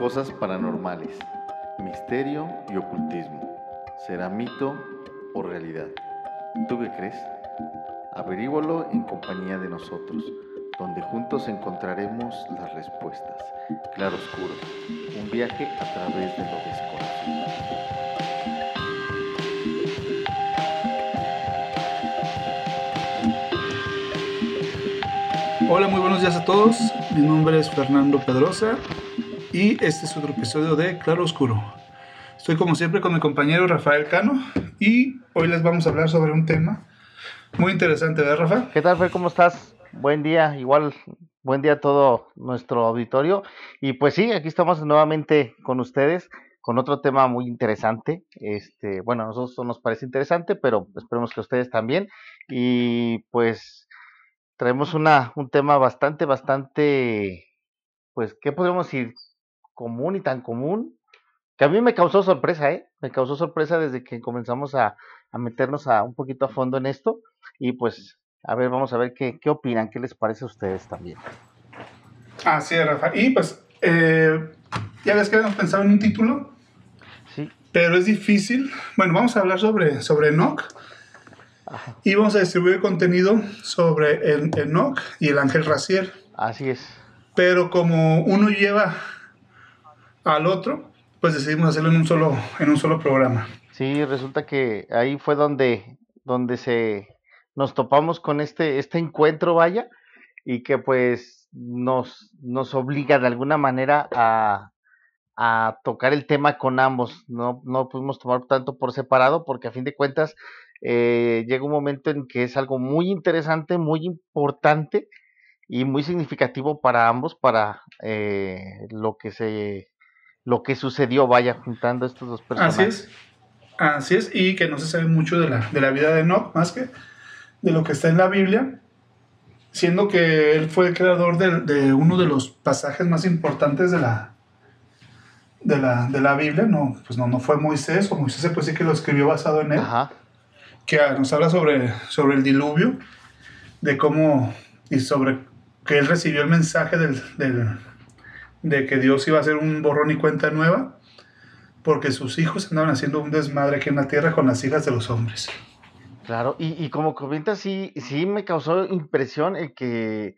Cosas paranormales, misterio y ocultismo. ¿Será mito o realidad? ¿Tú qué crees? Averígualo en compañía de nosotros, donde juntos encontraremos las respuestas. Claro Oscuro, un viaje a través de lo desconocido. Hola, muy buenos días a todos. Mi nombre es Fernando Pedrosa y este es otro episodio de Claro Oscuro. Estoy como siempre con mi compañero Rafael Cano y hoy les vamos a hablar sobre un tema muy interesante, ¿verdad, Rafa? ¿Qué tal, Fer? ¿Cómo estás? Buen día, igual, buen día a todo nuestro auditorio. Y pues sí, aquí estamos nuevamente con ustedes con otro tema muy interesante. Este, bueno, a nosotros nos parece interesante, pero esperemos que a ustedes también. Y pues traemos una, un tema bastante, bastante, pues, ¿qué podemos decir? Común y tan común, que a mí me causó sorpresa, ¿eh? Me causó sorpresa desde que comenzamos a, a meternos a un poquito a fondo en esto. Y pues, a ver, vamos a ver qué, qué opinan, qué les parece a ustedes también. Así es, Rafa. Y pues, eh, ya ves que habíamos pensado en un título. Sí. Pero es difícil. Bueno, vamos a hablar sobre, sobre Enoch. Y vamos a distribuir contenido sobre el Enoch y el ángel Raciel. Así es. Pero como uno lleva al otro, pues decidimos hacerlo en un solo, en un solo programa. Sí, resulta que ahí fue donde, donde se nos topamos con este, este encuentro, vaya, y que pues nos, nos obliga de alguna manera a, a tocar el tema con ambos. No, no pudimos tomar tanto por separado porque a fin de cuentas eh, llega un momento en que es algo muy interesante, muy importante y muy significativo para ambos, para eh, lo que se lo que sucedió, vaya, juntando estos dos personajes. Así es, así es, y que no se sabe mucho de la, de la vida de Enoch, más que de lo que está en la Biblia, siendo que él fue el creador de, de uno de los pasajes más importantes de la, de la, de la Biblia, no, pues no, no fue Moisés, o Moisés se puede decir que lo escribió basado en él. Ajá. que nos habla sobre, sobre el diluvio, de cómo, y sobre que él recibió el mensaje del, del- de que Dios iba a hacer un borrón y cuenta nueva, porque sus hijos andaban haciendo un desmadre aquí en la tierra con las hijas de los hombres. Claro, y, y como comentas, sí, sí me causó impresión que,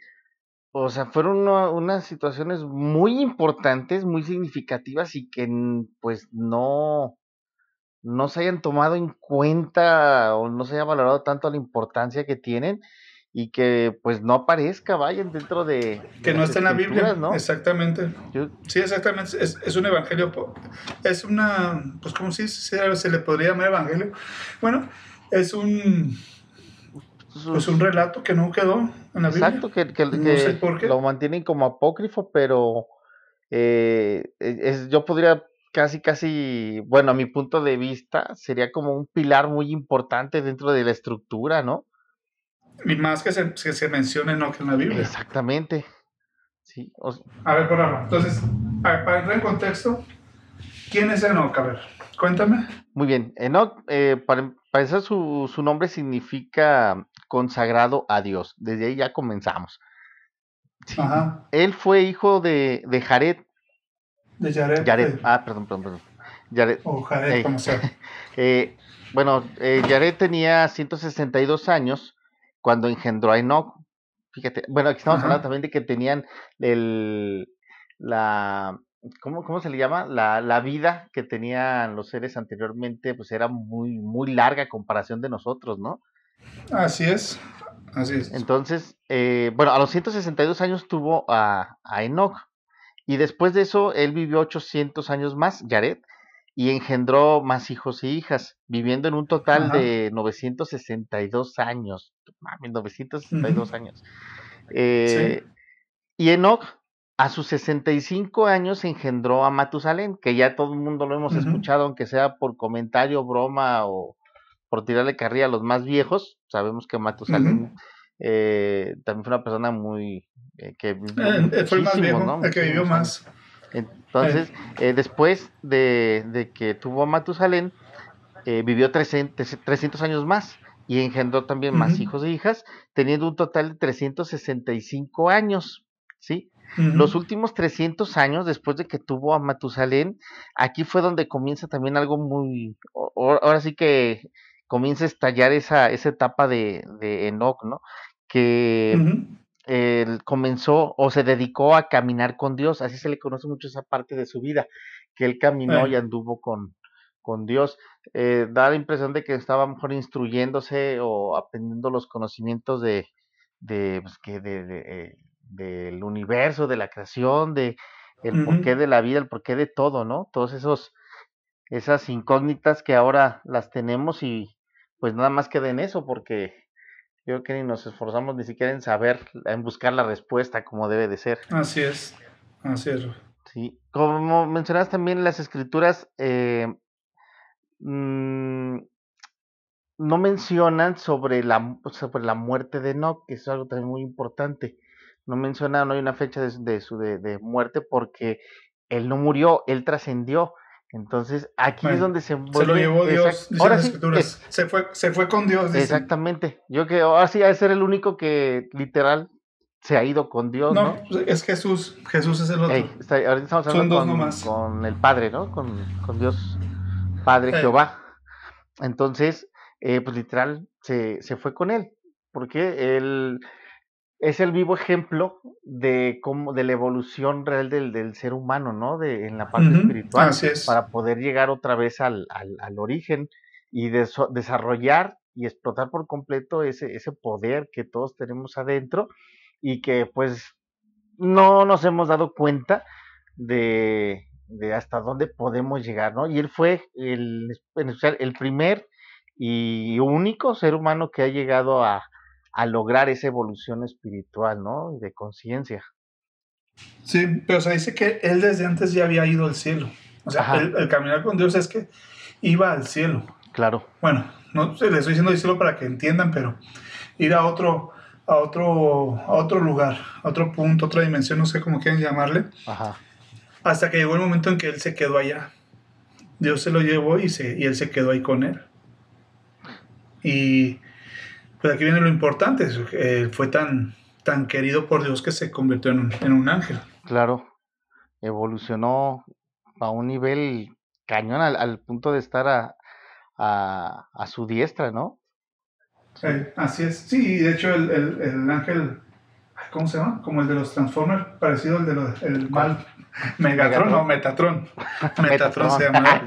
o sea, fueron una- unas situaciones muy importantes, muy significativas y que pues no, no se hayan tomado en cuenta o no se haya valorado tanto la importancia que tienen y que pues no aparezca, vayan dentro de... de Que no está en la Biblia, ¿no? exactamente. Yo- Sí, exactamente. Es, es un evangelio, es una, pues como si se, se le podría llamar evangelio. Bueno, es un, pues un relato que no quedó en la Biblia. Exacto, que, que- No que sé por qué. lo mantienen como apócrifo, pero eh, es, yo podría casi, casi, bueno, a mi punto de vista, sería como un pilar muy importante dentro de la estructura, ¿no? Y más que se, que se mencione Enoch en la Biblia. Exactamente. Sí, o A ver, por ahora. Entonces, ver, para entrar en contexto, ¿quién es Enoch? A ver, cuéntame. muy bien. Enoch, eh, para, para empezar, su, su nombre significa consagrado a Dios. Desde ahí ya comenzamos. Sí. Ajá. Él fue hijo de, de Jared. De Jared. Jared, eh, ah, perdón, perdón, perdón. Jared, o Jared, Ey. como sea. Eh, bueno, eh, Jared tenía 162 años cuando engendró a Enoch. Fíjate, bueno, aquí estamos Ajá. hablando también de que tenían el, la, ¿cómo, cómo se le llama? La, la vida que tenían los seres anteriormente, pues era muy, muy larga a comparación de nosotros, ¿no? Así es. Así es. Entonces, eh, bueno, a los 162 años tuvo a, a Enoch. Y después de eso, él vivió 800 años más, Jared, y engendró más hijos y hijas, viviendo en un total Ajá. de 962 años. Mami, 962 Ujú. años. Eh, Y Enoch, a sus 65 años, engendró a Matusalén, que ya todo el mundo lo hemos escuchado, aunque sea por comentario, broma o por tirarle carrilla a los más viejos. Sabemos que Matusalén eh, también fue una persona muy eh, que vivió Eh, fue el más muchísimo, viejo, ¿no? el que vivió más. años. Entonces, eh, después de, de que tuvo a Matusalén, eh, vivió 300, 300 años más y engendró también más hijos e hijas, teniendo un total de 365 años, ¿sí? Los últimos 300 años después de que tuvo a Matusalén, aquí fue donde comienza también algo muy, ahora sí que comienza a estallar esa, esa etapa de, de Enoch, ¿no? Que él comenzó o se dedicó a caminar con Dios, así se le conoce mucho esa parte de su vida, que él caminó y anduvo con, con Dios. Eh, da la impresión de que estaba mejor instruyéndose o aprendiendo los conocimientos de, de, pues, que de, de eh, del universo, de la creación, de el porqué de la vida, el porqué de todo, ¿no? Todos esos esas incógnitas que ahora las tenemos y pues nada más queda en eso porque yo creo que ni nos esforzamos ni siquiera en saber, en buscar la respuesta como debe de ser. Así es, así es. Sí, como mencionas también las escrituras eh, mmm, no mencionan sobre la, sobre la muerte de Enoch, que es algo también muy importante. No menciona, no hay una fecha de, su de, muerte porque él no murió, él trascendió. Entonces, aquí es donde se Se lo llevó Dios, ahora sí, se, fue, se fue con Dios. Exactamente. Yo que ahora sí ha ser el único que literal se ha ido con Dios, ¿no? Pues, es Jesús. Jesús es el otro. ahorita estamos hablando con, con, el Padre, ¿no? Con, con Dios Padre Jehová. Entonces, eh, pues literal, se, se, fue con él, porque él es el vivo ejemplo de cómo, de la evolución real del, del ser humano, ¿no? De, en la parte espiritual, para poder llegar otra vez al, al, al origen y desarrollar y explotar por completo ese, ese poder que todos tenemos adentro y que pues no nos hemos dado cuenta de, de hasta dónde podemos llegar, ¿no? Y él fue el, el primer y único ser humano que ha llegado a, a lograr esa evolución espiritual, ¿no? De conciencia. Sí, pero se dice que él desde antes ya había ido al cielo. O sea, el, caminar con Dios es que iba al cielo. Claro. Bueno, no les estoy diciendo el cielo para que entiendan, pero ir a otro, a otro, a otro lugar, a otro punto, otra dimensión, no sé cómo quieren llamarle. Ajá. Hasta que llegó el momento en que él se quedó allá. Dios se lo llevó y, se, y él se quedó ahí con él. Y pues aquí viene lo importante, eh, fue tan, tan querido por Dios que se convirtió en un, en un ángel. Claro, evolucionó a un nivel cañón al, punto de estar a, a, a, su diestra, ¿no? Eh, así es, sí, de hecho el, el, el, ángel, ¿cómo se llama? Como el de los Transformers, parecido al de los, el mal Megatron, o Metatron. Metatron se llama.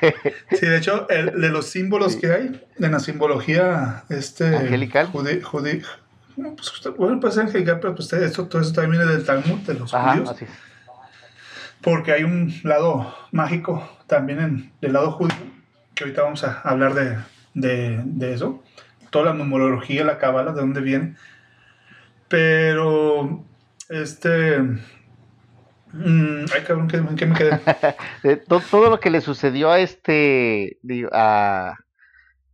sí, de hecho, el, de los símbolos que hay, de la simbología este, angelical. Judí, judí, no, pues, bueno, pues angelical, pero pues esto, todo eso también viene del Talmud, de los judíos. Así Porque hay un lado mágico también en, del lado judío, que ahorita vamos a hablar de, de, de eso. Toda la numerología, la cábala, de dónde viene. Pero, este, Mm, ay, cabrón, ¿qué, me quedé? todo, lo que le sucedió a este, a,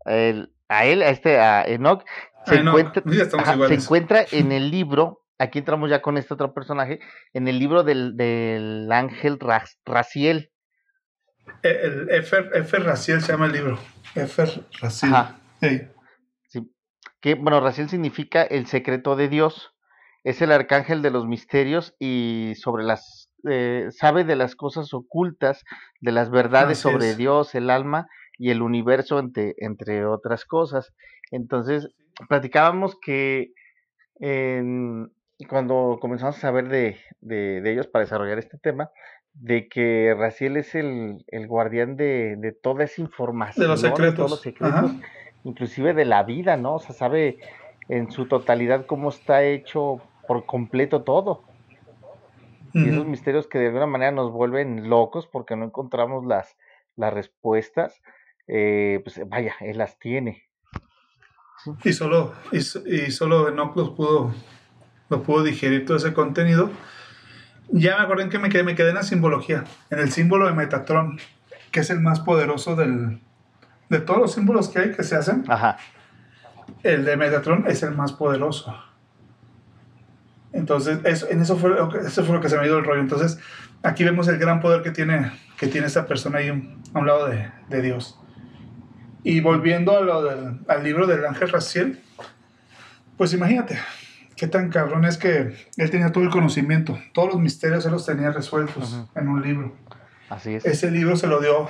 a, él, a este, a Enoch, se, encuentra, se encuentra en el libro, aquí entramos ya con este otro personaje, en el libro del, del ángel Raciel. E, el Efer, Raciel se llama el libro. Efer Raciel. Sí. Que, bueno, Raciel significa el secreto de Dios. Es el arcángel de los misterios y sobre las eh, sabe de las cosas ocultas, de las verdades sobre Dios, el alma y el universo, entre, entre otras cosas. Entonces, platicábamos que cuando comenzamos a saber de, de, ellos para desarrollar este tema, de que Raciel es el, el guardián de, de, toda esa información, de los secretos, todos los secretos inclusive de la vida, ¿no? O sea, sabe en su totalidad cómo está hecho por completo todo. Y esos misterios que de alguna manera nos vuelven locos porque no encontramos las, las respuestas, eh, pues vaya, él las tiene. Y solo, y, y solo Enoch los pudo, pudo digerir todo ese contenido. Ya me acordé en que me quedé, me quedé en la simbología, en el símbolo de Metatron, que es el más poderoso del, de todos los símbolos que hay que se hacen. Ajá. El de Metatron es el más poderoso. Entonces, eso, en eso fue, lo que, eso fue lo que se me dio el rollo. Entonces, aquí vemos el gran poder que tiene, que tiene esta persona ahí a un lado de, de Dios. Y volviendo a lo del, al libro del ángel Raciel, pues imagínate, qué tan cabrón es que él tenía todo el conocimiento, todos los misterios él los tenía resueltos Ujú. en un libro. Así es. Ese libro se lo dio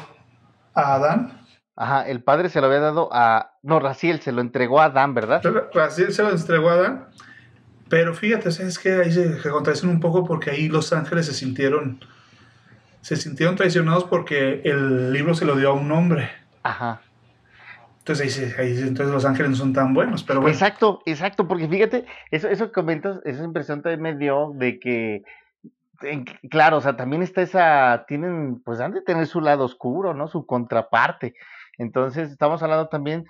a Adán. Ajá, el padre se lo había dado a. No, Raciel se lo entregó a Adán, ¿verdad? Así se lo entregó a Adán. Pero fíjate, es que ahí se, contradicen un poco porque ahí los ángeles se sintieron, se sintieron traicionados porque el libro se lo dio a un hombre. Ajá. Entonces ahí, se- ahí entonces los ángeles no son tan buenos. Pero bueno, Exacto, exacto, porque fíjate, eso, eso que comentas, esa impresión también me dio de que, en- claro, o sea, también está esa, tienen, pues han de tener su lado oscuro, ¿no? Su contraparte. Entonces, estamos hablando también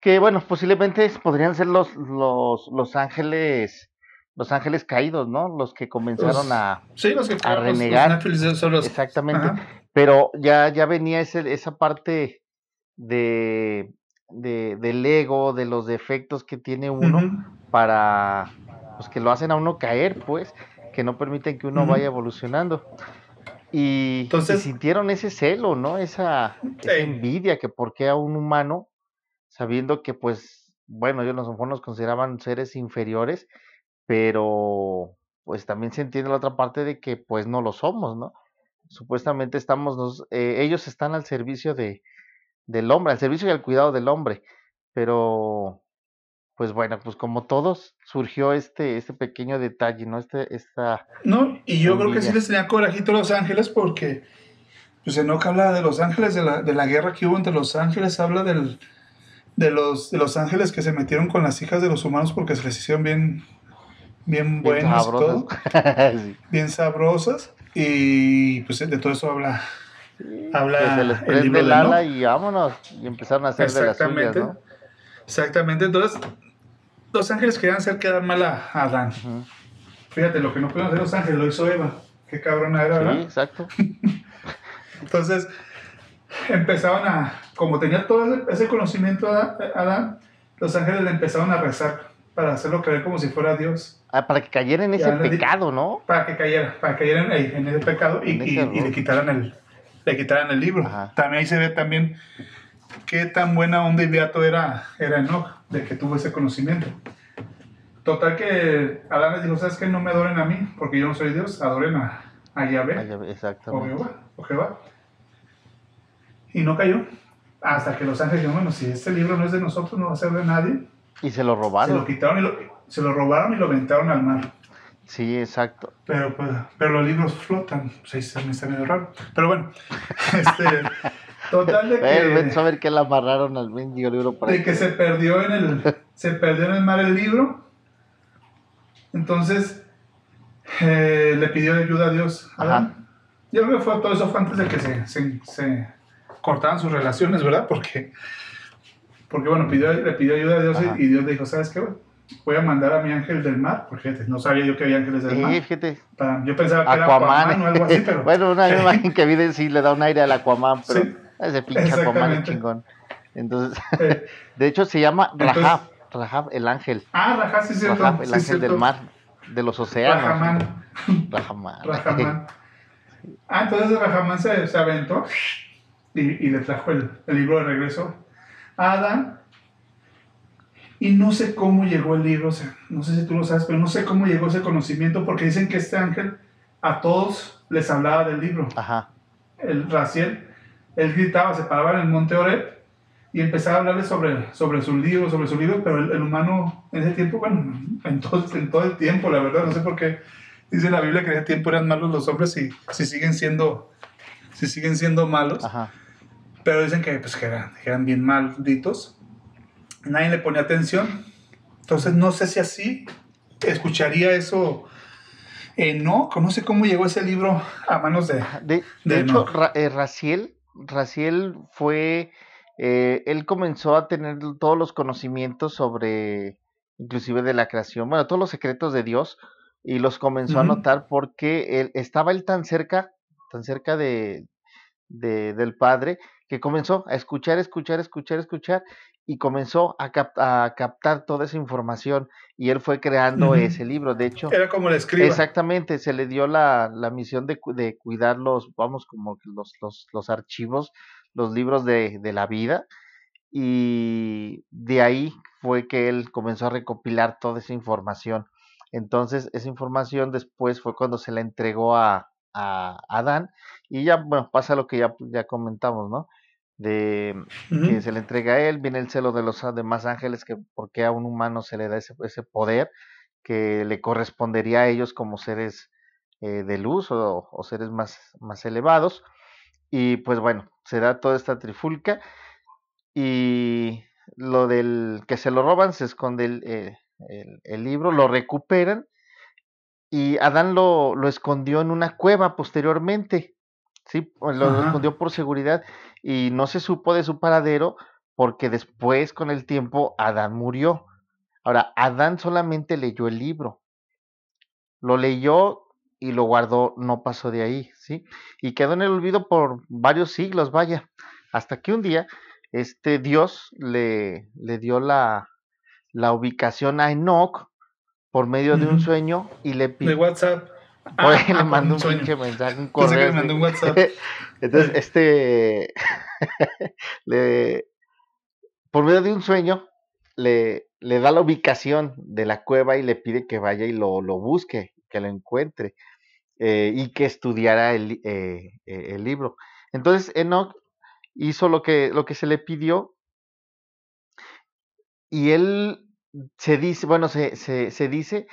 que, bueno, posiblemente podrían ser los, los, los ángeles, los ángeles caídos, ¿no? Los que comenzaron Los- a, sí, los que los renegar. Los- exactamente, Ajá. pero ya, ya venía ese, esa parte de, de, del ego, de los defectos que tiene uno para, pues que lo hacen a uno caer, pues, que no permiten que uno vaya evolucionando. Y, y Entonces- sintieron ese celo, ¿no? Esa, esa envidia que por qué a un humano, sabiendo que pues, bueno, ellos nos, nos consideraban seres inferiores, pero pues también se entiende la otra parte de que pues no lo somos, ¿no? Supuestamente estamos, nos- eh, ellos están al servicio de, del hombre, al servicio y al cuidado del hombre, pero pues bueno, pues como todos surgió este, este pequeño detalle, ¿no? Este, esta, No, y yo creo que sí les tenía corajito a los ángeles porque pues Enoch habla de los ángeles, de la, de la guerra que hubo entre los ángeles, habla del, de, los, de los ángeles que se metieron con las hijas de los humanos porque se les hicieron bien, bien bien buenos y todo, sabrosas. Sí. bien sabrosas. Y pues de todo eso habla. Habla que se les el libro el de Enoch. y vámonos, y empezaron a hacer de las suyas, Exactamente. ¿no? Exactamente. Entonces, los ángeles querían hacer quedar mal a Adán. Fíjate, lo que no pudieron hacer los ángeles lo hizo Eva. Qué cabrona era, ¿verdad? Sí, exacto. Entonces, empezaban a, como tenía todo ese, conocimiento Adán, los ángeles le empezaron a rezar para hacerlo creer como si fuera Dios, Ah, para que cayera en ese pecado, ¿no? para que cayera, para que cayera en, en ese pecado y, En ese y- y le quitaran el, le quitaran el libro. Ajá. También ahí se ve también qué tan buena onda y beato era, era Enoch, de que tuvo ese conocimiento. Total que Adán les dijo, ¿sabes qué? No me adoren a mí, porque yo no soy Dios, adoren a, a Yahvé. Ah, ya ve, o Exactamente. Jehová, o Jehová. Y no cayó. Hasta que los ángeles dijeron, bueno, si este libro no es de nosotros, no va a ser de nadie. Y se lo Se robaron. lo quitaron y lo, se lo robaron y lo aventaron al mar. Sí, exacto. Pero, pues, pero los libros flotan. Sí, también está medio raro. Pero bueno, este, total de ven que, a ver que le amarraron al mendigo libro para de que se perdió en el se perdió en el mar el libro. Entonces eh, le pidió ayuda a Dios. a. Yo creo que fue todo eso fue antes de que se, se, se cortaran sus relaciones, ¿verdad? Porque, porque bueno, pidió, le pidió ayuda a Dios Ajá. y, Dios le dijo, ¿sabes qué? Voy a mandar a mi ángel del mar, porque fíjate, no sabía yo que había ángeles del mar. Sí, fíjate. Para- yo pensaba que era Aquaman o algo así, pero... bueno, una imagen que vi sí le da un aire al Aquaman, pero Sí, ese pinche Aquaman es chingón. Entonces, eh, de hecho se llama Entonces- Rahab, Rahab el ángel, ah, Rajá, sí, cierto. Rahab el sí, ángel cierto. del mar, de los océanos. Rahamán. Rahamán. Rahamán. Ah, entonces Rahamán se, se aventó y, y le trajo el, el libro de regreso a Adán. Y no sé cómo llegó el libro, o sea, no sé si tú lo sabes, pero no sé cómo llegó ese conocimiento, porque dicen que este ángel a todos les hablaba del libro. Ajá. El Raciel, él gritaba, se paraba en el monte Oreb y empezaba a hablarle sobre, sobre sus libros, sobre sus libros, pero el, el humano en ese tiempo, bueno, en todo, en todo el tiempo, la verdad, no sé por qué dice la Biblia que en ese tiempo eran malos los hombres y si siguen siendo, si siguen siendo malos, Ajá. pero dicen que, pues, que, eran, que eran bien malditos. Nadie le ponía atención. Entonces no sé si así escucharía eso. Eh, no, no sé cómo llegó ese libro a manos de... De, de De hecho, Enoch. Ra- eh, Raciel, Raciel fue, eh, él comenzó a tener todos los conocimientos sobre, inclusive de la creación, bueno, todos los secretos de Dios, y los comenzó a notar porque él, estaba él tan cerca, tan cerca de, de- del Padre, que comenzó a escuchar, escuchar, escuchar, escuchar, y comenzó a, cap- a captar toda esa información, y él fue creando ese libro, de hecho. Era como el escriba. Exactamente, se le dio la, la misión de, cu- de cuidar los, vamos, como los, los, los archivos, los libros de, de la vida, y de ahí fue que él comenzó a recopilar toda esa información. Entonces, esa información después fue cuando se la entregó a, Adán y ya, bueno, pasa lo que ya, ya comentamos, ¿no? De que se le entrega a él, viene el celo de los demás ángeles, que porque a un humano se le da ese, ese poder que le correspondería a ellos como seres eh, de luz o, o, seres más, más elevados. Y pues bueno, se da toda esta trifulca y lo del que se lo roban, se esconde el, eh, el, libro, lo recuperan y Adán lo, lo, escondió en una cueva posteriormente, ¿sí? Lo, escondió por seguridad y no se supo de su paradero porque después con el tiempo Adán murió. Ahora, Adán solamente leyó el libro, lo leyó y lo guardó, no pasó de ahí, ¿sí? Y quedó en el olvido por varios siglos, vaya, hasta que un día este Dios le, le dio la, la ubicación a Enoch por medio de un sueño y le pidió. De WhatsApp. Ah, le mandó un, pinche mensaje, un correo. mandó un WhatsApp. Entonces, este. le, por medio de un sueño, le, le da la ubicación de la cueva y le pide que vaya y lo, lo busque, que lo encuentre eh, y que estudiara el, eh, eh, el libro. Entonces, Enoch hizo lo que, lo que se le pidió y él se dice, bueno, se, se, se dice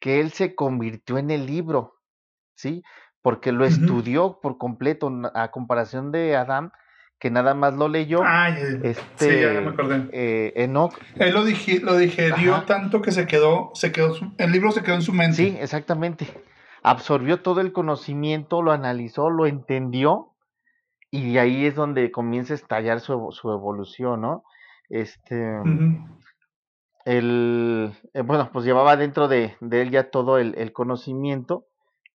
que él se convirtió en el libro, ¿sí? Porque lo estudió por completo, a comparación de Adán, que nada más lo leyó. este, sí, ya me acordé. Eh, Enoch. Él lo, lo digerió tanto que se quedó, se quedó, el libro se quedó en su mente. Sí, exactamente. Absorbió todo el conocimiento, lo analizó, lo entendió, y ahí es donde comienza a estallar su, su evolución, ¿no? Este, el, eh, bueno, pues llevaba dentro de, de él ya todo el, el, conocimiento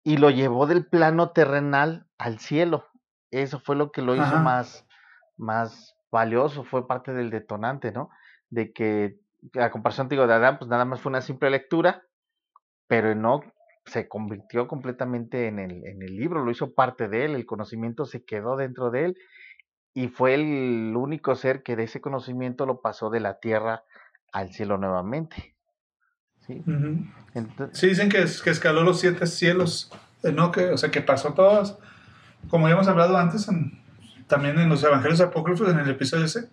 y lo llevó del plano terrenal al cielo. Eso fue lo que lo hizo más, más valioso, fue parte del detonante, ¿no? De que, a comparación digo, de Adán, pues nada más fue una simple lectura, pero no se convirtió completamente en el, en el libro, lo hizo parte de él, el conocimiento se quedó dentro de él y fue el único ser que de ese conocimiento lo pasó de la tierra al cielo nuevamente. Sí, sí dicen que, que, escaló los siete cielos, eh, ¿no? Que, o sea, que pasó todas, como ya hemos hablado antes, también en los evangelios apócrifos, en el episodio ese,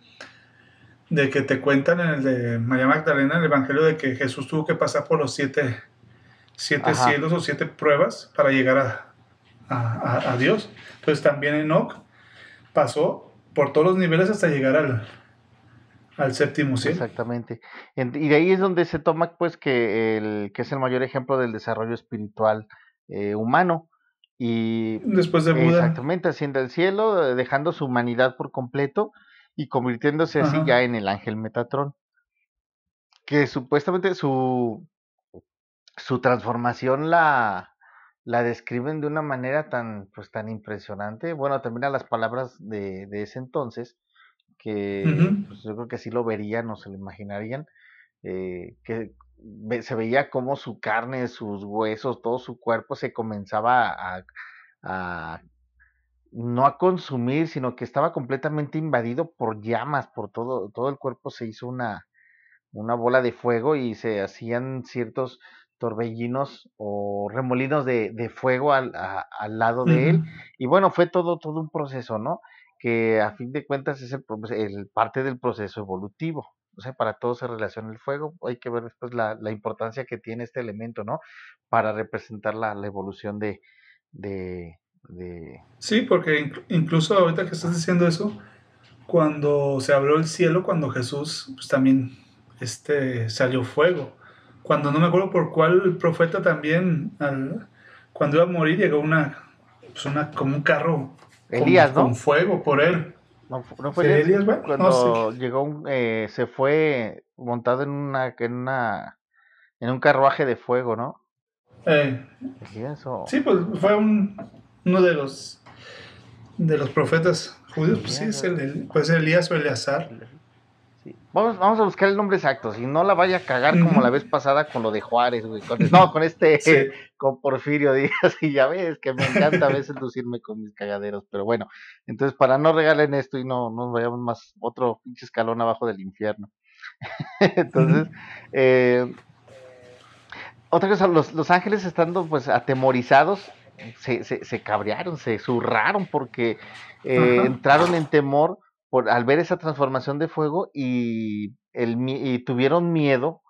de que te cuentan en el de María Magdalena, el evangelio de que Jesús tuvo que pasar por los siete, siete cielos o siete pruebas para llegar a, a, a Dios. Entonces también Enoch pasó por todos los niveles hasta llegar al, al séptimo cielo. Exactamente. Y de ahí es donde se toma, pues, que, el, que es el mayor ejemplo del desarrollo espiritual eh, humano. Y después de Buda. Exactamente, haciendo el cielo, dejando su humanidad por completo y convirtiéndose así ya en el ángel Metatrón. Que supuestamente su, su transformación la, la describen de una manera tan, pues, tan impresionante. Bueno, también a las palabras de, de ese entonces, que pues, yo creo que sí lo verían o se lo imaginarían, eh, que se veía como su carne, sus huesos, todo su cuerpo se comenzaba a, a no a consumir, sino que estaba completamente invadido por llamas, por todo, todo el cuerpo se hizo una, una bola de fuego y se hacían ciertos torbellinos o remolinos de, de fuego al, al lado de él. Y bueno, fue todo, todo un proceso, ¿no? Que a fin de cuentas es el, parte del proceso evolutivo. O sea, para todo se relaciona el fuego. Hay que ver después la, la importancia que tiene este elemento, ¿no? Para representar la, la evolución de, de, de... Sí, porque incluso ahorita que estás diciendo eso, cuando se abrió el cielo, cuando Jesús, pues también este, salió fuego cuando no me acuerdo por cuál profeta también, al, cuando iba a morir, llegó una, pues una como un carro Elías, con, fuego por él. No, fue Elías, cuando llegó un, eh, se fue montado en una, en una en un carruaje de fuego, ¿no? Eh, Sí, pues fue un, uno de los de los profetas judíos, pues sí, es el, pues Elías o Eleazar. Vamos, vamos a buscar el nombre exacto, si no la vaya a cagar como la vez pasada con lo de Juárez, güey. no, con este, con Porfirio Díaz, y ya ves que me encanta a veces lucirme con mis cagaderos, pero bueno, entonces para no regalen esto y no nos vayamos más otro pinche escalón abajo del infierno. entonces, eh, otra cosa, los, los ángeles estando pues atemorizados, se, se, se cabrearon, se zurraron porque eh, entraron en temor por, al ver esa transformación de fuego y, el, y tuvieron miedo,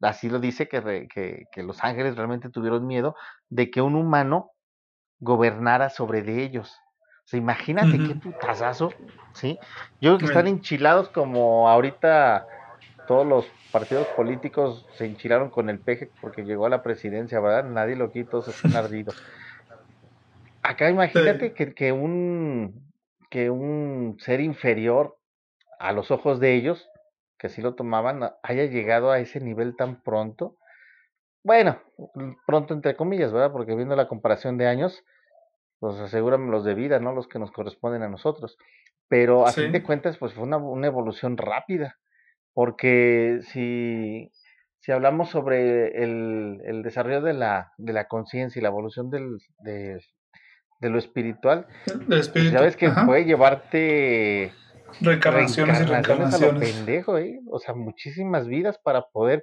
así lo dice, que, que, que, los ángeles realmente tuvieron miedo de que un humano gobernara sobre de ellos. O sea, imagínate qué putazazo, ¿sí? Yo creo que están enchilados como ahorita todos los partidos políticos se enchilaron con el peje porque llegó a la presidencia, ¿verdad? Nadie lo quitó, se están ardidos. Acá imagínate que, que, un, que un ser inferior a los ojos de ellos, que así lo tomaban, haya llegado a ese nivel tan pronto. Bueno, pronto entre comillas, ¿verdad? Porque viendo la comparación de años, pues aseguran los de vida, ¿no? Los que nos corresponden a nosotros. Pero a fin de cuentas, pues fue una, una, evolución rápida. Porque si, si hablamos sobre el, el desarrollo de la, de la conciencia y la evolución del, de, de lo espiritual, pues, sabes que puede llevarte reencarnaciones, y reencarnaciones a lo pendejo, ¿eh? O sea, muchísimas vidas para poder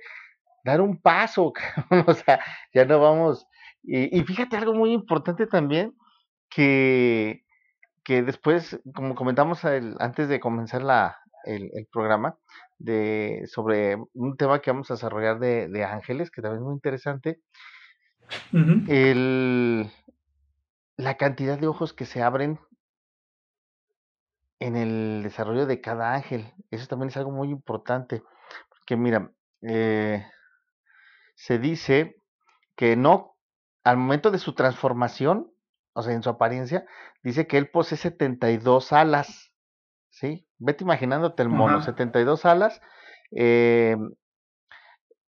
dar un paso, o sea, ya no vamos. Y, y, fíjate algo muy importante también, que, que después, como comentamos el, antes de comenzar la, el, el, programa, de, sobre un tema que vamos a desarrollar de, de ángeles, que también es muy interesante, el, la cantidad de ojos que se abren en el desarrollo de cada ángel. Eso también es algo muy importante. Porque mira, eh, se dice que no, al momento de su transformación, o sea, en su apariencia, dice que él posee 72 alas. ¿Sí? Vete imaginándote el mono, 72 alas. Eh,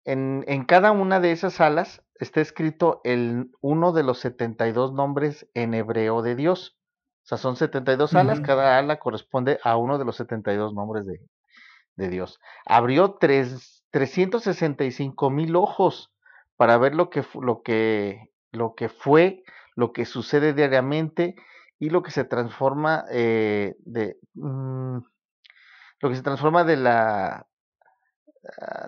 en, en cada una de esas alas está escrito el, uno de los 72 nombres en hebreo de Dios. O sea, son 72 alas, cada ala corresponde a uno de los 72 nombres de, de Dios. Abrió tres, 365 mil ojos para ver lo que, lo, que, lo que fue, lo que sucede diariamente y lo que se transforma eh, de mm, lo que se transforma de la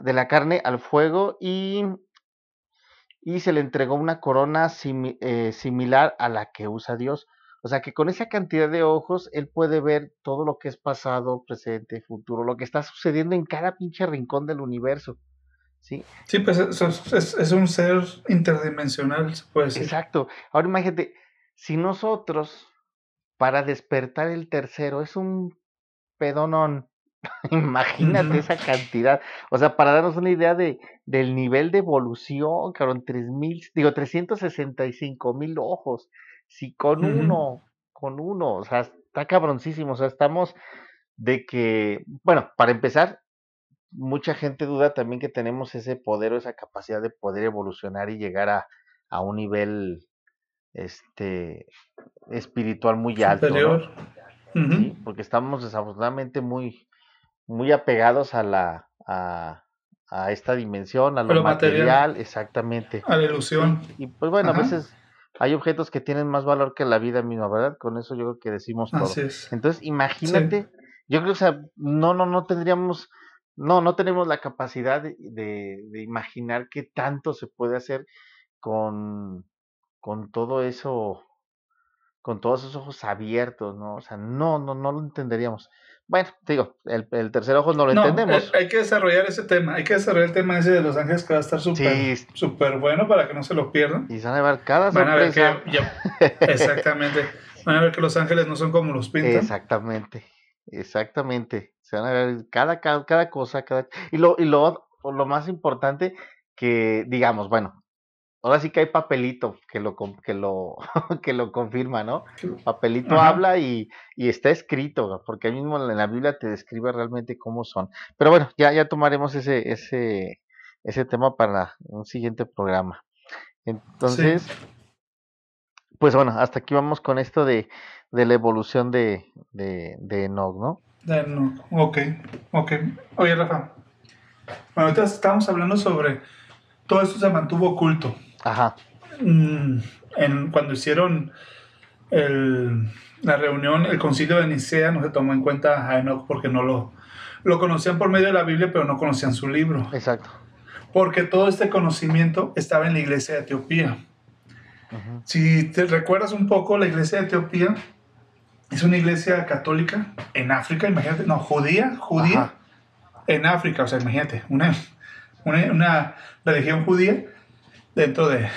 de la carne al fuego y y se le entregó una corona eh, similar a la que usa Dios. O sea que con esa cantidad de ojos, él puede ver todo lo que es pasado, presente, futuro, lo que está sucediendo en cada pinche rincón del universo. Sí, sí pues es, es, un ser interdimensional, se puede decir. Exacto. Ahora imagínate, si nosotros, para despertar el tercero, es un pedonón, Imagínate esa cantidad. O sea, para darnos una idea de, del nivel de evolución, cabrón, tres mil, digo, 365 mil ojos. Si con uno, con uno, o sea, está cabroncísimo. O sea, estamos de que, bueno, para empezar, mucha gente duda también que tenemos ese poder o esa capacidad de poder evolucionar y llegar a, a un nivel este espiritual muy alto. ¿Sí? Porque estamos desafortunadamente muy, muy apegados a la a, a esta dimensión, a lo, material, exactamente. A la ilusión. Y, pues bueno, a veces hay objetos que tienen más valor que la vida misma, ¿verdad? Con eso yo creo que decimos todo. Entonces, imagínate, yo creo que o sea, no, no, no tendríamos, no, no tenemos la capacidad de, de, de imaginar qué tanto se puede hacer con, con todo eso, con todos esos ojos abiertos, ¿no? O sea, no, no, no lo entenderíamos. Bueno, digo, el, el tercer ojo no lo entendemos. Eh, hay que desarrollar ese tema, hay que desarrollar el tema ese de Los Ángeles que va a estar súper super bueno para que no se lo pierdan. Y se van a ver cada Van a ver que, exactamente, van a ver que Los Ángeles no son como los pintan. Exactamente, exactamente. Se van a ver cada, cada, cada cosa, cada... Y lo, y lo, lo más importante que, digamos, bueno, ahora sí que hay papelito que lo que lo que lo confirma, ¿no? Papelito habla y, y, está escrito, porque ahí mismo en la Biblia te describe realmente cómo son. Pero bueno, ya ya tomaremos ese ese ese tema para un siguiente programa. Entonces, pues bueno, hasta aquí vamos con esto de, de la evolución de, de, de Enoch, ¿no? De Enoch, ok, ok. Oye, Rafa, bueno, ahorita estamos hablando sobre todo esto se mantuvo oculto. Ajá. Mm, en, cuando hicieron el, la reunión, el concilio de Nicea, no se tomó en cuenta a Enoch porque no lo, lo conocían por medio de la Biblia, pero no conocían su libro. Exacto. Porque todo este conocimiento estaba en la iglesia de Etiopía. Si te recuerdas un poco, la iglesia de Etiopía es una iglesia católica en África, imagínate, no, judía, judía Ajá. en África, o sea, imagínate, una, una, una religión judía dentro de,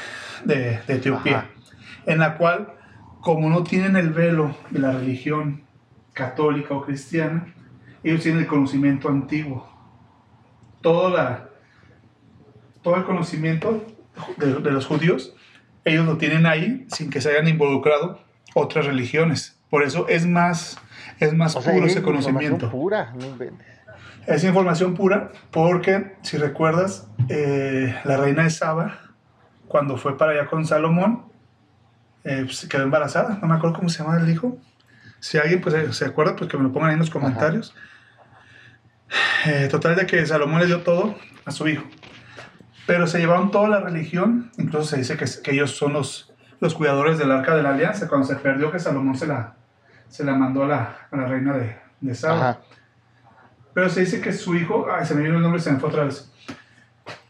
de- de Etiopía, Ajá. en la cual, como no tienen el velo de la religión católica o cristiana, ellos tienen el conocimiento antiguo. Todo, la, todo el conocimiento de, de los judíos, ellos lo tienen ahí sin que se hayan involucrado otras religiones. Por eso es más, es más O sea, puro es ese conocimiento. pura. Es información pura porque, si recuerdas, eh, la reina de Saba, cuando fue para allá con Salomón, eh, pues, quedó embarazada. No me acuerdo cómo se llama el hijo. Si alguien pues, se- se acuerda, pues que me lo pongan ahí en los comentarios. Eh, total de que Salomón le dio todo a su hijo. Pero se llevaron toda la religión. Incluso se dice que, que ellos son los, los cuidadores del arca de la alianza. Cuando se perdió, que Salomón se la, se la mandó a la, a la reina de, de Saba. Ajá. Pero se dice que su hijo, ay, se me vino el nombre, se me fue otra vez,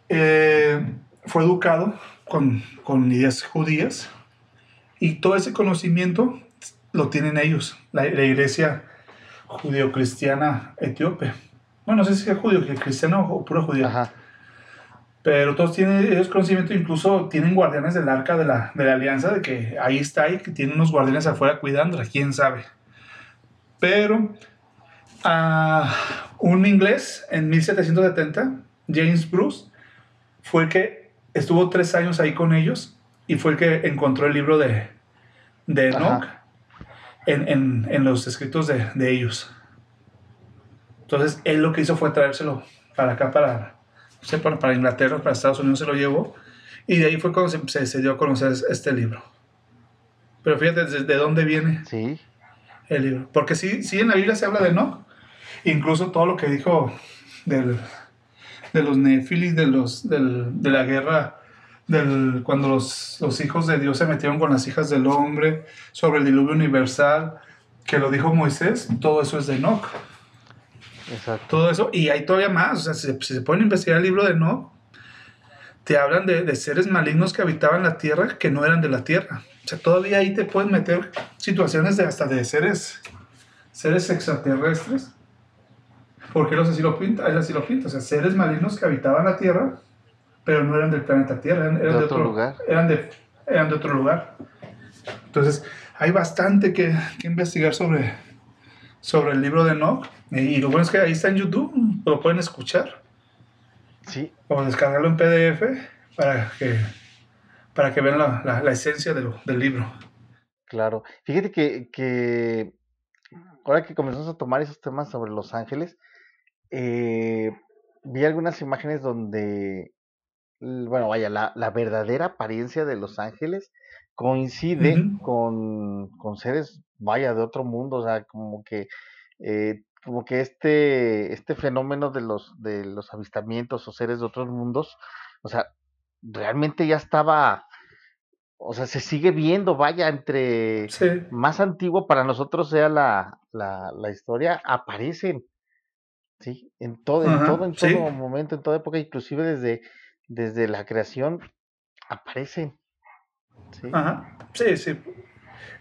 eh, fue educado con, con ideas judías y todo ese conocimiento lo tienen ellos, la, la iglesia judío-cristiana etíope. Bueno, no sé si es judío, que cristiano o puro judío, Ajá. pero todos tienen ellos conocimiento, incluso tienen guardianes del arca de la, de la alianza, de que ahí está y que tienen unos guardianes afuera cuidándola, quién sabe. Pero a un inglés en 1770, James Bruce, fue que estuvo tres años ahí con ellos y fue el que encontró el libro de, de Enoch en, en- en los escritos de, de ellos. Entonces, él lo que hizo fue traérselo para acá, para, no sé, para, para Inglaterra, para Estados Unidos se lo llevó. Y de ahí fue cuando se, se, se dio a conocer este libro. Pero fíjate desde de dónde viene Sí. el libro. Porque sí, sí en la Biblia se habla de Enoch. Incluso todo lo que dijo del, de los nefilis, de, los, del- de la guerra, del, cuando los, los hijos de Dios se metieron con las hijas del hombre, sobre el diluvio universal, que lo dijo Moisés, todo eso es de Enoch. Exacto. Todo eso, y hay todavía más, o sea, si, si se pueden investigar el libro de Enoch, te hablan de, de seres malignos que habitaban la tierra que no eran de la tierra. O sea, todavía ahí te pueden meter situaciones de hasta de seres, seres extraterrestres. Porque los así lo pinta, él así lo pinta. O sea, seres malignos que habitaban la tierra, pero no eran del planeta Tierra, eran, eran De otro lugar. Eran de, eran de otro lugar. Entonces, hay bastante que, que investigar sobre, sobre el libro de Enoch. Y lo bueno es que ahí está en YouTube, lo pueden escuchar Sí. o descargarlo en PDF para que, para que vean la, la- la esencia de lo- del libro. Claro. Fíjate que, que ahora que comenzamos a tomar esos temas sobre Los Ángeles, eh, vi algunas imágenes donde, bueno, vaya, la, la verdadera apariencia de Los Ángeles coincide con, con seres, vaya, de otro mundo, o sea, como que, eh, como que este, este fenómeno de los, de los avistamientos o seres de otros mundos, o sea, realmente ya estaba, o sea, se sigue viendo, vaya, entre Sí, más antiguo para nosotros sea la, la, la historia, aparecen, ¿sí? En todo, en todo, en sí. todo momento, en toda época, inclusive desde, desde la creación, aparecen, ¿sí? ajá, sí, sí.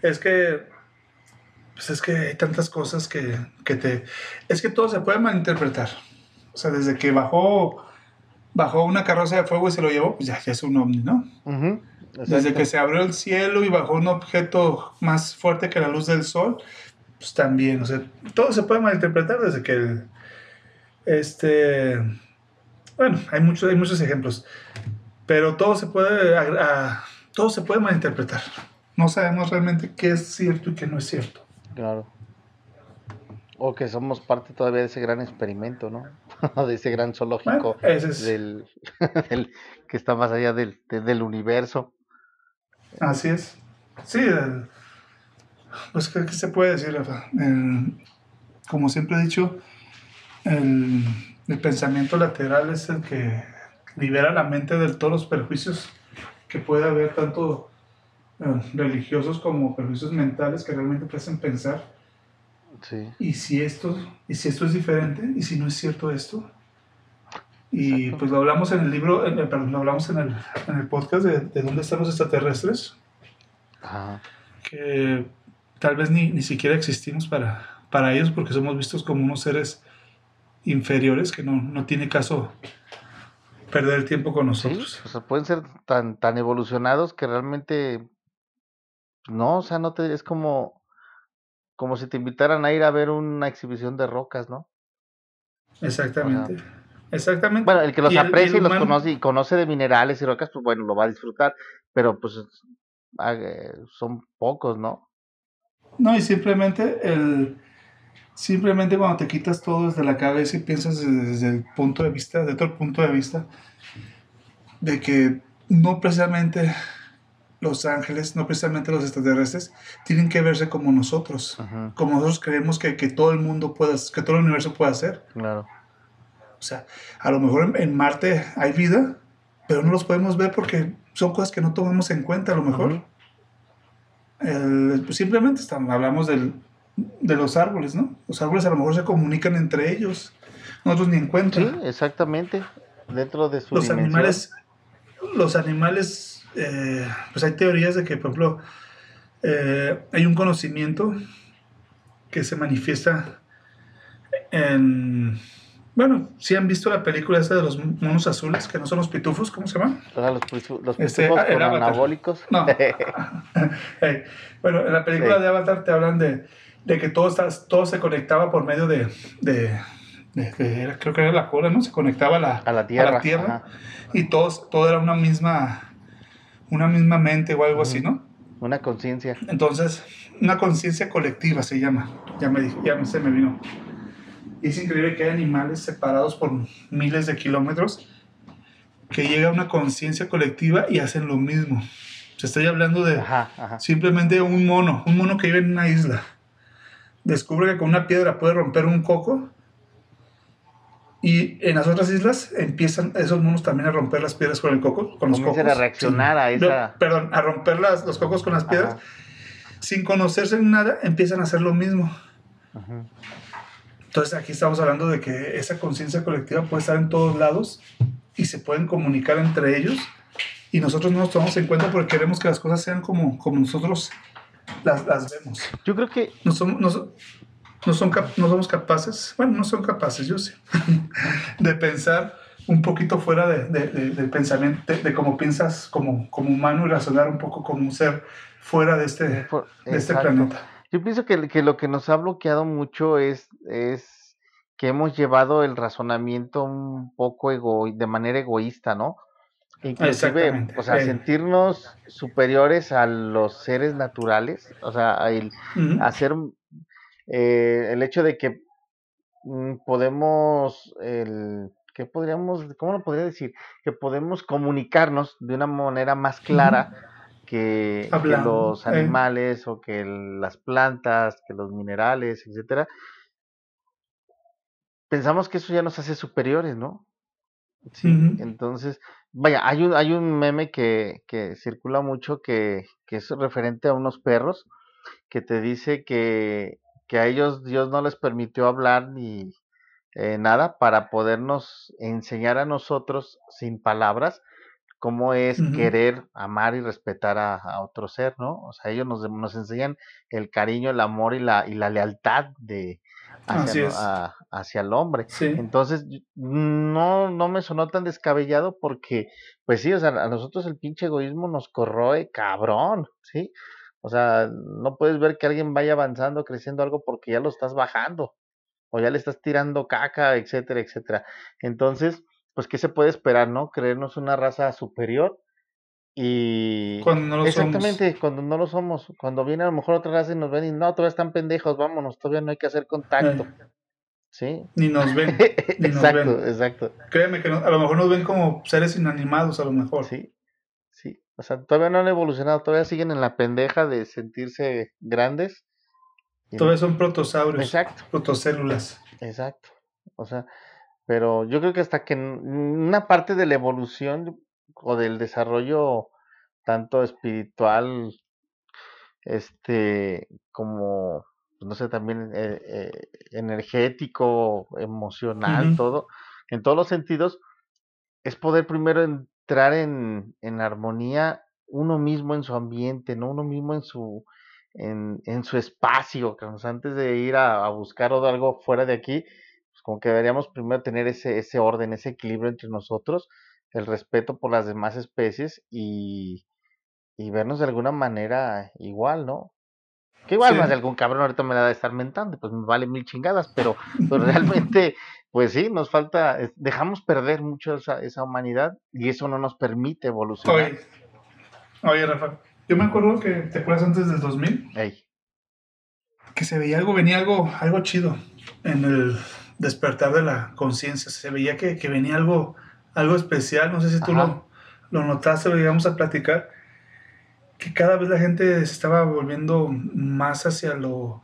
Es que, pues es que hay tantas cosas que, que te... Es que todo se puede malinterpretar. O sea, desde que bajó, bajó una carroza de fuego y se lo llevó, pues ya, ya es un ovni, ¿no? Desde que se abrió el cielo y bajó un objeto más fuerte que la luz del sol, pues también, o sea, todo se puede malinterpretar desde que el, este, bueno, hay muchos, hay muchos ejemplos, pero todo se puede, a- a- todo se puede malinterpretar. No sabemos realmente qué es cierto y qué no es cierto. Claro. O que somos parte todavía de ese gran experimento, ¿no? de ese gran zoológico Bueno, ese es, del, del- que está más allá del, de- del universo. así es. Sí, el- pues ¿qué, se puede decir, Rafa? El- como siempre he dicho, el, el pensamiento lateral es el que libera la mente de todos los perjuicios que puede haber, tanto eh, religiosos como perjuicios mentales que realmente te hacen pensar. Sí. ¿Y si esto, y si esto es diferente? ¿Y si no es cierto esto? Y Exacto. pues lo hablamos en el libro, en el- perdón, lo hablamos en el, en el podcast de, de dónde están los extraterrestres Ajá. que tal vez ni, ni siquiera existimos para, para ellos porque somos vistos como unos seres inferiores que no, no tiene caso perder el tiempo con Sí, nosotros. o sea, pueden ser tan, tan evolucionados que realmente no, o sea, no te, es como, como si te invitaran a ir a ver una exhibición de rocas, ¿no? Exactamente. Exactamente. Bueno, el que los Y el- y el aprecia y los humano- conoce y conoce de minerales y rocas, pues bueno, lo va a disfrutar, pero pues ah, eh, son pocos, ¿no? No, y simplemente el simplemente cuando te quitas todo desde la cabeza y piensas desde, desde el punto de vista, de otro punto de vista, de que no precisamente los ángeles, no precisamente los extraterrestres, tienen que verse como nosotros. Como nosotros creemos que, que todo el mundo pueda, que todo el universo pueda ser. claro. O sea, a lo mejor en, en Marte hay vida, pero no los podemos ver porque son cosas que no tomamos en cuenta a lo mejor. El- pues simplemente estamos, hablamos del- de los árboles, ¿no? Los árboles a lo mejor se comunican entre ellos, nosotros ni en cuenta. Sí, exactamente. Dentro de su los dimensión. animales, los animales, eh, pues hay teorías de que, por ejemplo, eh, hay un conocimiento que se manifiesta en, bueno, si han visto la película esa de los monos azules, que no son los pitufos, ¿cómo se llaman? Ahora los, los Este, pitufos con Avatar. anabólicos. No. Hey, bueno, en la película Sí. de Avatar te hablan de, de que todo, está, todo se conectaba por medio de, de, de- de- era- creo que era la cola, ¿no? Se conectaba a la, A la tierra. tierra ajá. y todos, todo era una misma, una misma mente o algo así, ¿no? Una conciencia. Entonces, una conciencia colectiva se llama. Ya me ya se me vino. Y es increíble que hay animales separados por miles de kilómetros que llega a una conciencia colectiva y hacen lo mismo. Se estoy hablando de Ajá, ajá. simplemente un mono, un mono que vive en una isla. Descubre que con una piedra puede romper un coco. Y en las otras islas empiezan esos monos también a romper las piedras con el coco, con los cocos. a reaccionar a No, esa- perdón, a romper las- los cocos con las piedras. Ajá. Sin conocerse en nada, empiezan a hacer lo mismo. Ujú. Entonces aquí estamos hablando de que esa conciencia colectiva puede estar en todos lados y se pueden comunicar entre ellos y nosotros no nos tomamos en cuenta porque queremos que las cosas sean como, como nosotros las, las vemos. Yo creo que No, somos, no, so- no son no somos capaces, bueno, no son capaces, yo sí, de pensar un poquito fuera de, de- de- del pensamiento, de, cómo piensas como, como humano y razonar un poco como un ser fuera de este, este planeta. Yo pienso que, que lo que nos ha bloqueado mucho es, es que hemos llevado el razonamiento un poco ego, de manera egoísta, ¿no? Inclusive, o sea, eh. sentirnos superiores a los seres naturales, o sea, el hacer eh, el hecho de que mm, podemos, el, ¿qué podríamos, cómo lo podría decir? Que podemos comunicarnos de una manera más clara que, que los eh. animales o que el- las plantas, que los minerales, etcétera. Pensamos que eso ya nos hace superiores, ¿no? Sí, entonces, vaya, hay un, hay un meme que, que circula mucho que, que es referente a unos perros que te dice que, que a ellos Dios no les permitió hablar ni eh, nada para podernos enseñar a nosotros sin palabras cómo es querer, amar y respetar a, a otro ser, ¿no? O sea, ellos nos, nos enseñan el cariño, el amor y la, y la lealtad de hacia, a- hacia el hombre. Sí. Entonces, no, no me sonó tan descabellado porque, pues sí, o sea, a nosotros el pinche egoísmo nos corroe cabrón, ¿sí? O sea, no puedes ver que alguien vaya avanzando, creciendo algo porque ya lo estás bajando o ya le estás tirando caca, etcétera, etcétera. Entonces, pues, ¿qué se puede esperar, no? Creernos una raza superior y... Cuando no lo Exactamente, cuando no lo somos, cuando viene a lo mejor otra raza y nos ven y no, todavía están pendejos, vámonos, todavía no hay que hacer contacto. Eh, ¿sí? ni nos ven. Ni nos exacto, ven. exacto. Créeme que no- a lo mejor nos ven como seres inanimados, a lo mejor. Sí, sí. O sea, todavía no han evolucionado, todavía siguen en la pendeja de sentirse grandes. Todavía son protosaurios. Exacto. Protocélulas. Exacto. O sea, pero yo creo que hasta que una parte de la evolución o del desarrollo tanto espiritual, este, como, no sé, también eh, eh, energético, emocional, todo, en todos los sentidos, es poder primero entrar en, en armonía uno mismo en su ambiente, ¿no? Uno mismo en su, en, en su espacio, antes de ir a, a buscar algo fuera de aquí, pues como que deberíamos primero tener ese, ese orden, ese equilibrio entre nosotros, el respeto por las demás especies y, y vernos de alguna manera igual, ¿no? Que igual más de algún cabrón ahorita me la de estar mentando, pues me vale mil chingadas, pero, pero realmente, pues sí, nos falta, dejamos perder mucho esa, esa humanidad y eso no nos permite evolucionar. Oye, oye Rafa, yo me acuerdo que, ¿te acuerdas antes del 2000? Que se veía algo, venía algo, algo chido en el despertar de la conciencia. Se veía que, que, venía algo, algo especial. No sé si tú lo, lo, notaste, lo llegamos a platicar. Que cada vez la gente se estaba volviendo más hacia lo,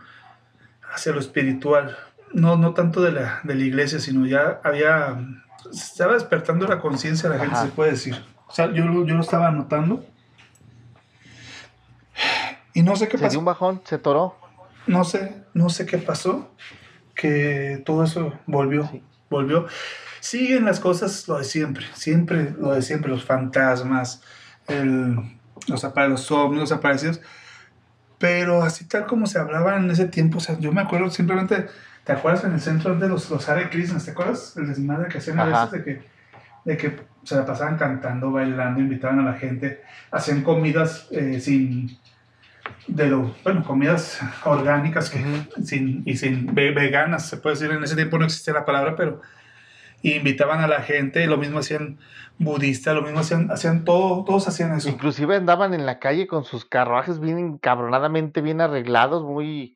hacia lo espiritual. No, no tanto de la, de la iglesia, sino ya había. Se estaba despertando la conciencia la gente, se puede decir. O sea, yo, yo lo estaba notando y no sé qué pasó. Se dio un bajón, se toró. No sé, no sé qué pasó, que todo eso volvió, volvió. Siguen las cosas lo de siempre, siempre lo de siempre, los fantasmas, el, los, los ovnis, los aparecidos. Pero así tal como se hablaba en ese tiempo, o sea, yo me acuerdo simplemente, ¿te acuerdas en el centro de los, los Hare? ¿Te acuerdas? El desmadre que hacían a veces de que, de que se la pasaban cantando, bailando, invitaban a la gente, hacían comidas eh, sin de lo, bueno, comidas orgánicas que, sin, y sin veganas, se puede decir, en ese tiempo no existía la palabra, pero invitaban a la gente, lo mismo hacían budistas, lo mismo hacían, hacían todo, todos hacían eso. Inclusive andaban en la calle con sus carruajes bien encabronadamente bien arreglados, muy,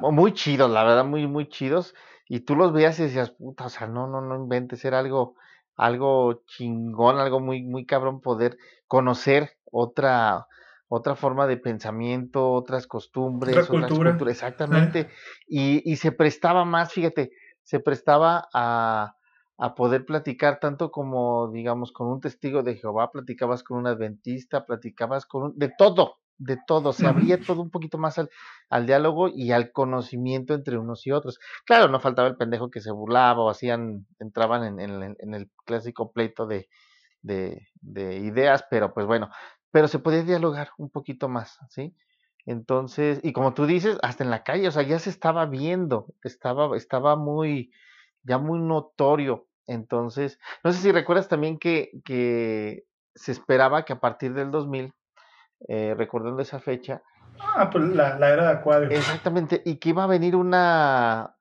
muy chidos, la verdad, muy, muy chidos, y tú los veías y decías, puta, o sea, no, no, no inventes, era algo, algo chingón, algo muy, muy cabrón poder conocer otra, otra forma de pensamiento, otras costumbres, otra cultura. exactamente. Eh. Y, y, se prestaba más, fíjate, se prestaba a, a, poder platicar tanto como, digamos, con un testigo de Jehová, platicabas con un adventista, platicabas con un, de todo, de todo, se abría todo un poquito más al, al, diálogo y al conocimiento entre unos y otros. Claro, no faltaba el pendejo que se burlaba o hacían, entraban en, en, en el clásico pleito de, de, de, ideas, pero pues bueno, pero se podía dialogar un poquito más, ¿sí? Entonces, y como tú dices, hasta en la calle, o sea, ya se estaba viendo, estaba, estaba muy, ya muy notorio. Entonces, no sé si recuerdas también que, que se esperaba que a partir del 2000, eh, recordando esa fecha. Ah, pues la, la, era de Acuario. Exactamente, y que iba a venir una,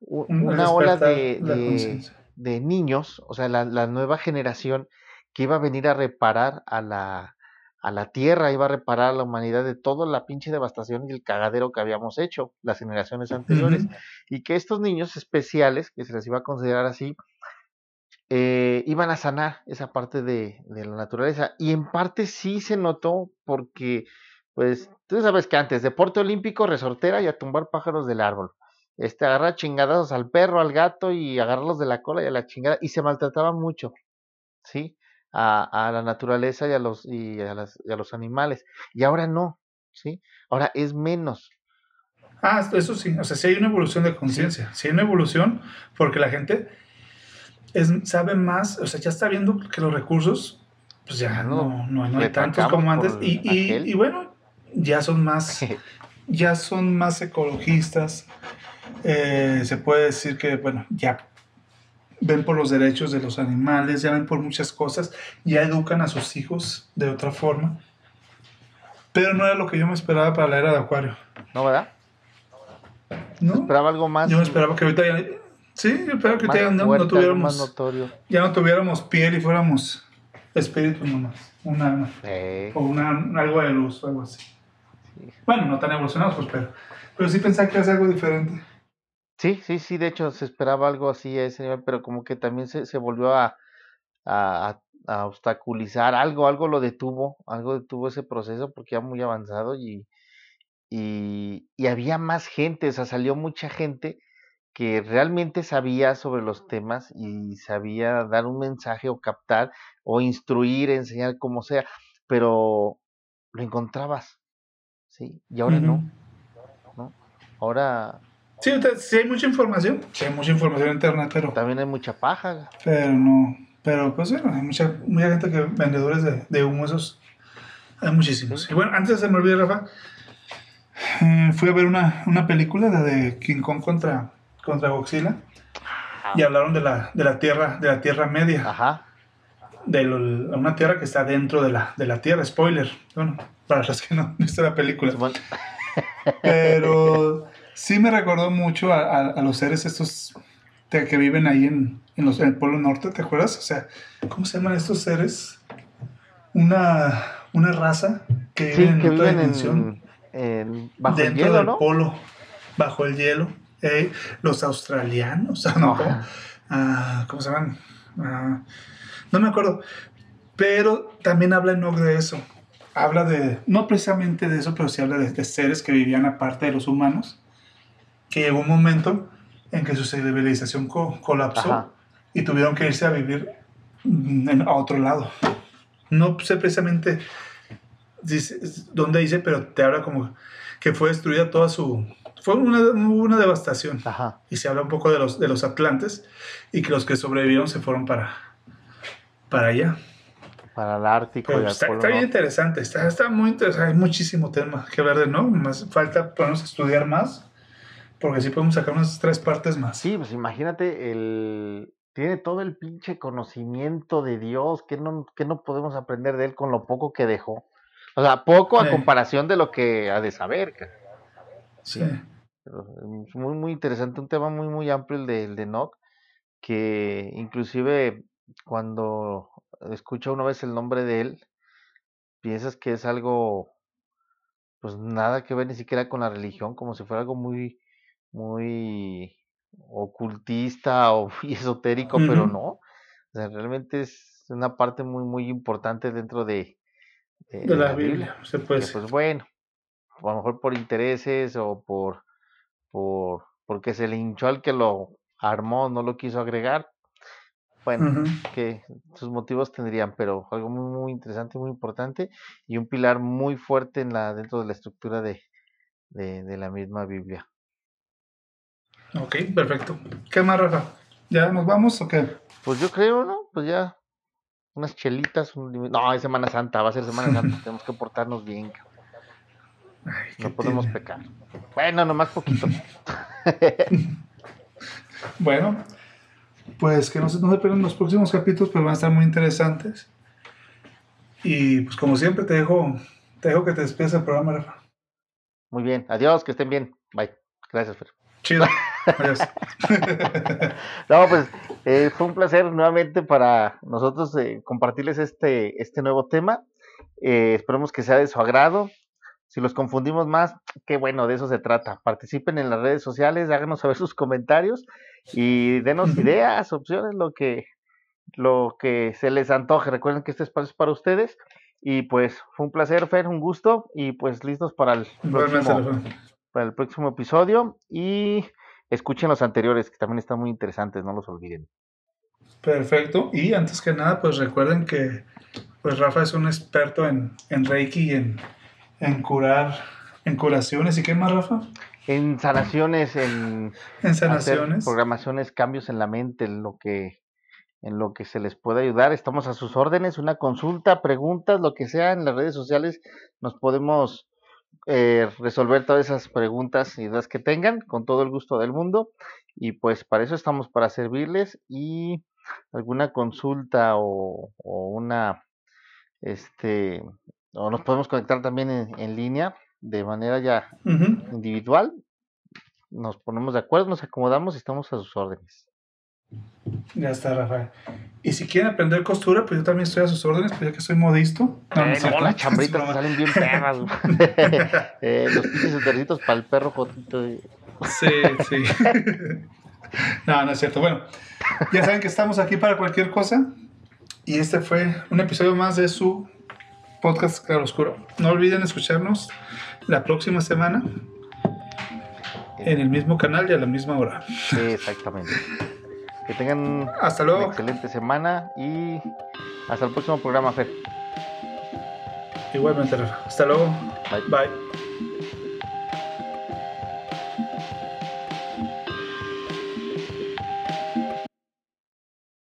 una ola de, de, de, niños, o sea, la, la nueva generación que iba a venir a reparar a la, a la tierra, iba a reparar a la humanidad de toda la pinche devastación y el cagadero que habíamos hecho las generaciones anteriores. Y que estos niños especiales, que se les iba a considerar así, eh, iban a sanar esa parte de, de, la naturaleza. Y en parte sí se notó porque, pues, tú sabes que antes, deporte olímpico, resortera y a tumbar pájaros del árbol. Este, agarrar chingadas al perro, al gato y agarrarlos de la cola y a la chingada. Y se maltrataba mucho, ¿sí? A, a la naturaleza y a los y a, las, y a los animales. Y ahora no sí ahora es menos. Ah eso sí o sea sí hay una evolución de conciencia sí. hay una evolución porque la gente es, sabe más o sea ya está viendo que los recursos pues ya no no, no hay tantos como antes. y, y, y, bueno ya son más ya son más ecologistas. Eh, se puede decir que bueno ya ven por los derechos de los animales, ya ven por muchas cosas, ya educan a sus hijos de otra forma. Pero no era lo que yo me esperaba para la era de Acuario. ¿No, verdad? ¿No? Esperaba algo más. Yo me esperaba que ahorita ya. Sí, yo esperaba que ahorita no, no, tuviéramos. Ya no tuviéramos piel y fuéramos espíritu nomás. Un alma. O una, algo de luz o algo así. Bueno, no tan evolucionados, pues, pero. Pero sí pensaba que era algo diferente. Sí, sí, sí, de hecho se esperaba algo así a ese nivel, pero como que también se, se volvió a, a, a obstaculizar algo, algo lo detuvo, algo detuvo ese proceso porque ya muy avanzado y, y, y había más gente, o sea, salió mucha gente que realmente sabía sobre los temas y sabía dar un mensaje o captar o instruir, enseñar como sea, pero lo encontrabas, ¿sí? Y ahora no, ¿no? Ahora... Sí, sí hay mucha información, sí hay mucha información en internet, pero... También hay mucha paja. Pero no, pero pues bueno, hay mucha, mucha gente que vendedores de, de humo, esos hay muchísimos. Y bueno, antes de se me olvide, Rafa, eh, fui a ver una, una película, la de King Kong contra, contra Godzilla, y hablaron de la, de la tierra, de la tierra media. Ajá. De lo- una tierra que está dentro de la, de la tierra, spoiler. Bueno, para los que no han visto la película. Bueno, Pero sí me recordó mucho a, a- a los seres estos que viven ahí en, en, los, en el Polo Norte, ¿te acuerdas? O sea, ¿cómo se llaman estos seres? Una, una raza que sí, vive en que otra viven dimensión, en, en- bajo el dentro hielo, del ¿no? polo, bajo el hielo. ¿eh? Los australianos, no, Ajá. ah, ¿cómo se llaman? Ah, no me acuerdo. Pero también habla Enoch de eso. Habla de, no precisamente de eso, pero sí habla de, de seres que vivían aparte de los humanos. Que llegó un momento en que su civilización co- colapsó Ajá. y tuvieron que irse a vivir mm, en- a otro lado. No sé precisamente dice, dónde dice, pero te habla como que fue destruida toda su... Fue una, una devastación Ajá. y se habla un poco de los, de los atlantes y que los que sobrevivieron se fueron para, para allá. Para el Ártico Pero y está, está bien interesante, está, está muy interesante, hay muchísimo tema que hablar de, ¿no? Más falta podemos estudiar más, porque sí podemos sacar unas tres partes más. Sí, pues imagínate, el... tiene todo el pinche conocimiento de Dios, que no, que no podemos aprender de él con lo poco que dejó. O sea, poco a comparación de lo que ha de saber. Sí. Muy, muy interesante, un tema muy, muy amplio el de, el de Enoch, que inclusive cuando escucha una vez el nombre de él, piensas que es algo, pues nada que ver ni siquiera con la religión, como si fuera algo muy, muy ocultista o muy esotérico, pero no. O sea, realmente es una parte muy, muy importante dentro de, de- De de la Biblia, se puede que, pues bueno, a lo mejor por intereses o por, por porque se le hinchó al que lo armó, no lo quiso agregar. Bueno, que sus motivos tendrían, pero algo muy, muy interesante, muy importante y un pilar muy fuerte en la dentro de la estructura de, de, de la misma Biblia. Ok, perfecto. ¿Qué más, Rafa? ¿Ya nos vamos o qué? Pues yo creo, ¿no? Pues ya unas chelitas, un no, es Semana Santa, va a ser Semana Santa, tenemos que portarnos bien, cabrón, Ay, ¿qué no podemos tiene? pecar. Bueno, nomás poquito. Bueno, pues que no se, no se pierdan los próximos capítulos, pues van a estar muy interesantes. Y pues como siempre te dejo, te dejo que te despides del programa, Rafa. Muy bien, adiós, que estén bien. Bye. Gracias, Fer. Chido. Adiós. No, pues eh, fue un placer nuevamente para nosotros eh, compartirles este, este nuevo tema. Eh, esperemos que sea de su agrado. Si los confundimos más, qué bueno, de eso se trata. Participen en las redes sociales, háganos saber sus comentarios y denos ideas, opciones, lo que, lo que se les antoje. Recuerden que este espacio es para ustedes. Y pues fue un placer, Fer, un gusto. Y pues listos para el próximo, para el próximo episodio. Y escuchen los anteriores, que también están muy interesantes, no los olviden. Perfecto. Y antes que nada, pues recuerden que pues Rafa es un experto en, en Reiki y en, en curar, en curaciones. ¿Y qué más, Rafa? En sanaciones, en En hacer sanaciones. programaciones, cambios en la mente, en lo que en lo que se les puede ayudar, estamos a sus órdenes, una consulta, preguntas, lo que sea, en las redes sociales nos podemos eh, resolver todas esas preguntas y dudas que tengan con todo el gusto del mundo. Y pues para eso estamos para servirles. Y alguna consulta o, o una este o nos podemos conectar también en, en línea de manera ya individual. Nos ponemos de acuerdo, nos acomodamos y estamos a sus órdenes. Ya está, Rafael. Y si quieren aprender costura, pues yo también estoy a sus órdenes, pues ya que soy modisto. No, no Eh, es no, cierto. las chambritas broma. salen bien perras. Eh, los pinches sutercitos para el perro jotito. Sí, sí. no, no es cierto. Bueno, ya saben que estamos aquí para cualquier cosa. Y este fue un episodio más de su podcast Claro Oscuro. No olviden escucharnos la próxima semana en el mismo canal y a la misma hora. Sí, exactamente. Que tengan Hasta una luego. excelente semana y hasta el próximo programa, Fer. Igualmente. Hasta luego. Bye. Bye.